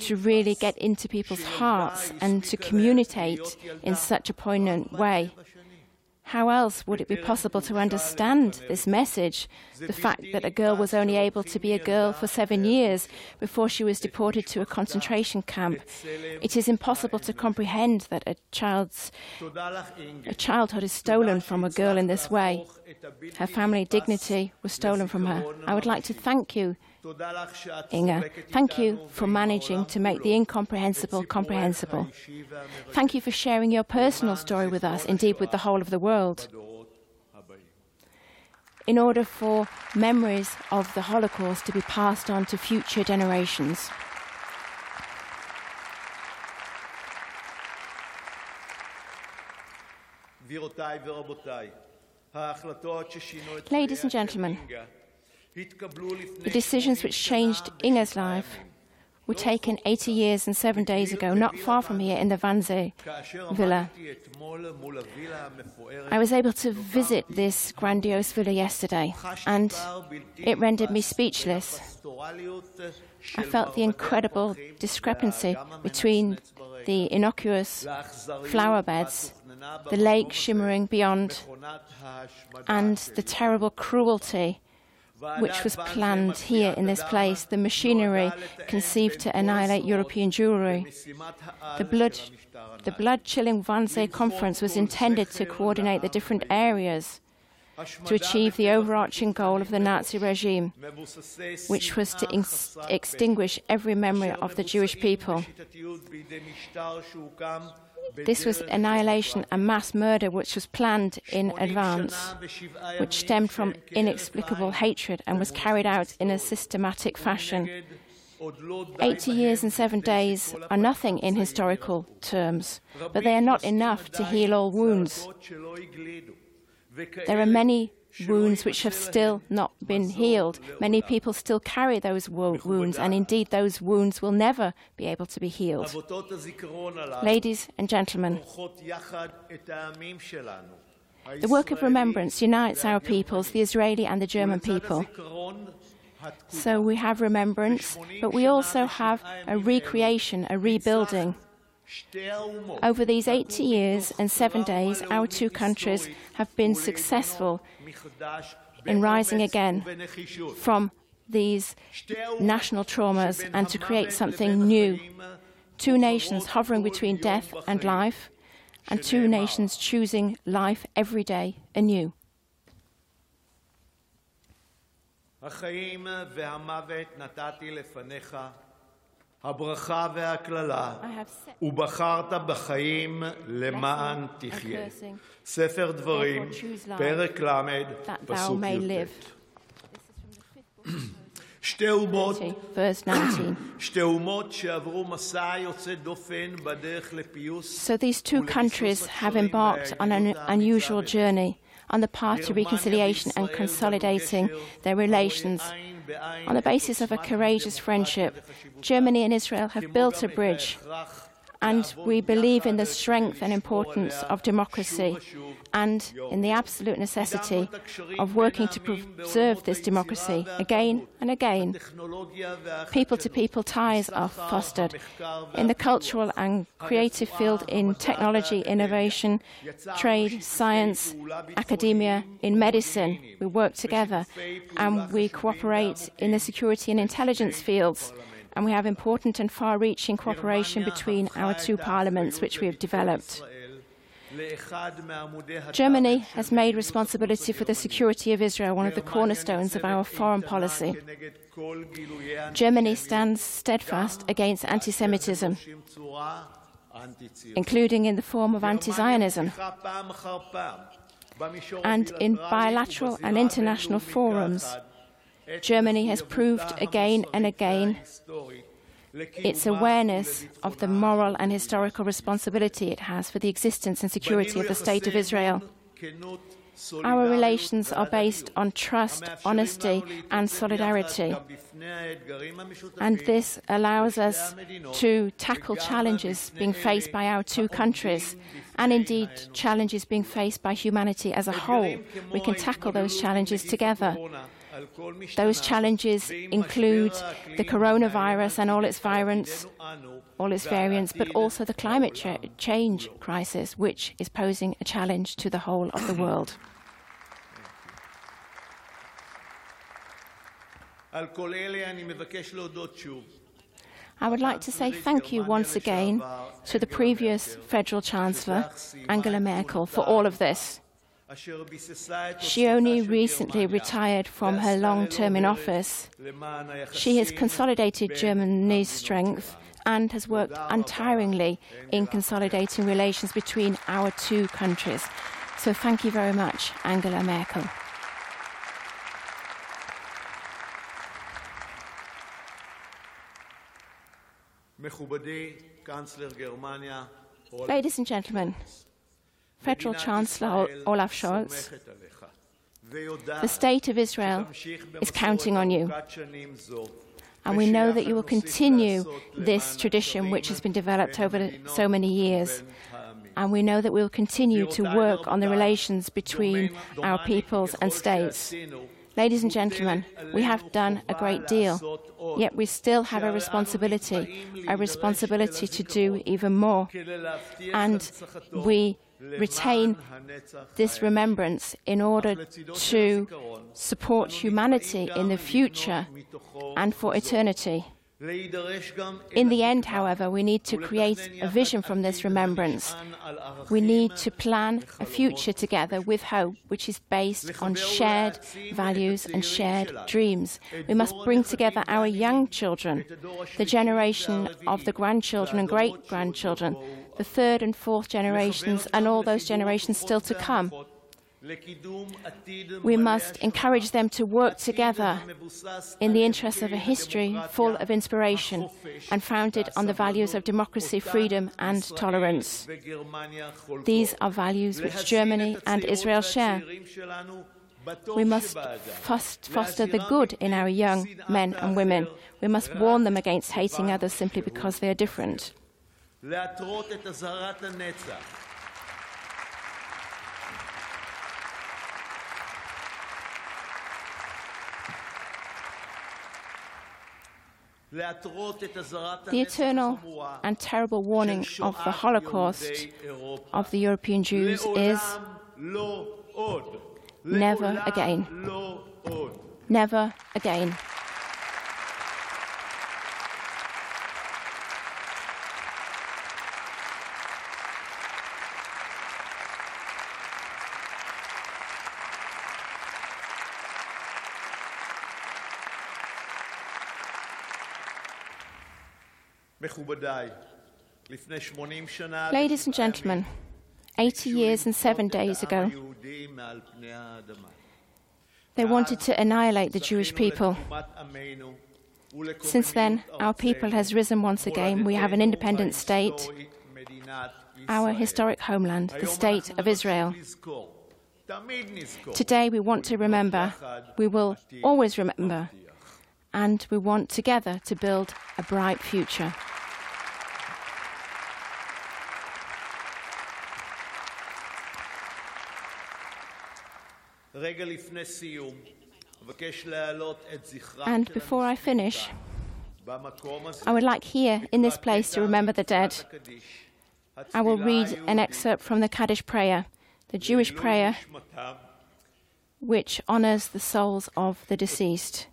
to really get into people's hearts and to communicate in such a poignant way. How else would it be possible to understand this message? The fact that a girl was only able to be a girl for seven years before she was deported to a concentration camp. It is impossible to comprehend that a child's a childhood is stolen from a girl in this way. Her family dignity was stolen from her. I would like to thank you Inge, thank you for managing to make the incomprehensible comprehensible. Thank you for sharing your personal story with us, indeed with the whole of the world. In order for memories of the Holocaust to be passed on to future generations. Ladies and gentlemen, the decisions which changed Inge's life were taken 80 years and seven days ago, not far from here in the Wannsee villa. I was able to visit this grandiose villa yesterday, and it rendered me speechless. I felt the incredible discrepancy between the innocuous flower beds, the lake shimmering beyond, and the terrible cruelty which was planned here in this place, the machinery conceived to annihilate European Jewry. The blood, the blood-chilling Wannsee conference was intended to coordinate the different areas to achieve the overarching goal of the Nazi regime, which was to ex- extinguish every memory of the Jewish people. This was annihilation and mass murder which was planned in advance, which stemmed from inexplicable hatred and was carried out in a systematic fashion. 80 years and seven days are nothing in historical terms, but they are not enough to heal all wounds. There are many wounds which have still not been healed. Many people still carry those wo- wounds, and indeed, those wounds will never be able to be healed. Ladies and gentlemen, the work of remembrance unites our peoples, the Israeli and the German people. So we have remembrance, but we also have a recreation, a rebuilding. Over these 80 years and seven days, our two countries have been successful in rising again from these national traumas and to create something new. Two nations hovering between death and life, and two nations choosing life every day anew. החיים והמוות נתתי לפניך, הברכה והקללה, I have set ובחרת בחיים למען תחיה. cursing ספר דברים, Therefore choose life, פרק ל', that thou פסוק may live. י"ט. שתי אומות, Verse 19. שתי אומות שעברו מסע יוצא דופן בדרך לפיוס. So these two countries have embarked on an unusual journey on the path to reconciliation and consolidating their relations. On the basis of a courageous friendship, Germany and Israel have built a bridge, and we believe in the strength and importance of democracy and in the absolute necessity of working to preserve this democracy again and again. People to people ties are fostered in the cultural and creative field in technology, innovation, trade, science, academia, in medicine. We work together and we cooperate in the security and intelligence fields. And we have important and far reaching cooperation between our two parliaments, which we have developed. Germany has made responsibility for the security of Israel one of the cornerstones of our foreign policy. Germany stands steadfast against anti Semitism, including in the form of anti Zionism. And in bilateral and international forums, Germany has proved again and again its awareness of the moral and historical responsibility it has for the existence and security of the State of Israel. Our relations are based on trust, honesty, and solidarity. And this allows us to tackle challenges being faced by our two countries, and indeed challenges being faced by humanity as a whole. We can tackle those challenges together. Those challenges include the coronavirus and all its variants, all its variants, but also the climate cha change crisis, which is posing a challenge to the whole of the world. I would like to say thank you once again to the previous Federal Chancellor, Angela Merkel, for all of this. She only recently retired from her long term in office. She has consolidated Germany's strength and has worked untiringly in consolidating relations between our two countries. So thank you very much, Angela Merkel. Ladies and gentlemen, Federal Chancellor Olaf Scholz, the state of Israel is counting on you. And we know that you will continue this tradition which has been developed over so many years. And we know that we will continue to work on the relations between our peoples and states. Ladies and gentlemen, we have done a great deal, yet we still have a responsibility, a responsibility to do even more. And we retain this remembrance in order to support humanity in the future and for eternity. In the end, however, we need to create a vision from this remembrance. We need to plan a future together with hope, which is based on shared values and shared dreams. We must bring together our young children, the generation of the grandchildren and great grandchildren, the third and fourth generations, and all those generations still to come. We must encourage them to work together in the interest of a history full of inspiration and founded on the values of democracy, freedom, and tolerance. These are values which Germany and Israel share. We must foster the good in our young men and women. We must warn them against hating others simply because they are different. The eternal and terrible warning of the Holocaust of the European Jews is never again. Never again. Ladies and gentlemen, 80 years and seven days ago, they wanted to annihilate the Jewish people. Since then, our people has risen once again. We have an independent state, our historic homeland, the state of Israel. Today, we want to remember, we will always remember, and we want together to build a bright future. And before I finish, I would like here in this place to remember the dead. I will read an excerpt from the Kaddish prayer, the Jewish prayer which honors the souls of the deceased.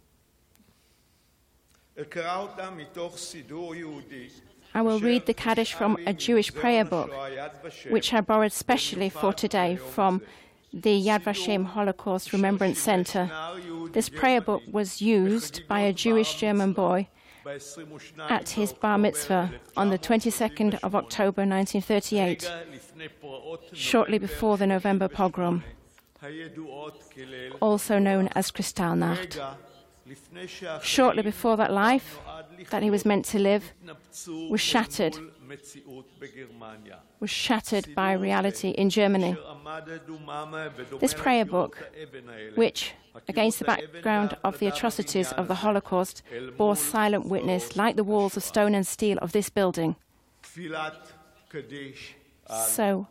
I will read the Kaddish from a Jewish prayer book, which I borrowed specially for today from the Yad Vashem Holocaust Remembrance Center. This prayer book was used by a Jewish German boy at his bar mitzvah on the 22nd of October 1938, shortly before the November pogrom, also known as Kristallnacht. Shortly before that life that he was meant to live was shattered was shattered by reality in Germany. This prayer book, which, against the background of the atrocities of the Holocaust, bore silent witness, like the walls of stone and steel of this building. So,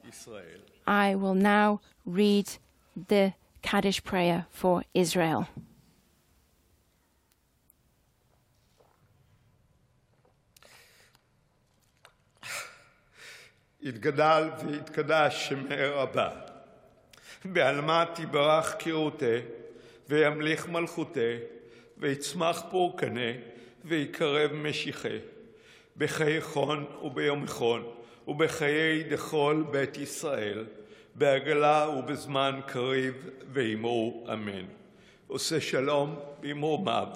I will now read the Kaddish prayer for Israel. יתגדל ויתקדש שמי רבה. בעלמא תברך קראותה, וימליך מלכותה, ויצמח פורקנה, ויקרב משיחה. בחיי חון וביום חון, ובחיי דכל בית ישראל, בעגלה ובזמן קריב, ואמרו אמן. עושה שלום במרומיו,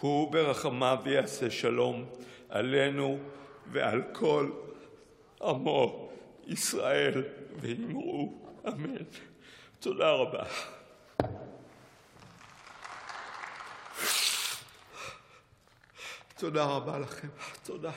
הוא ברחמיו יעשה שלום עלינו ועל כל עמו ישראל ואמרו אמן. תודה רבה. תודה רבה לכם. תודה.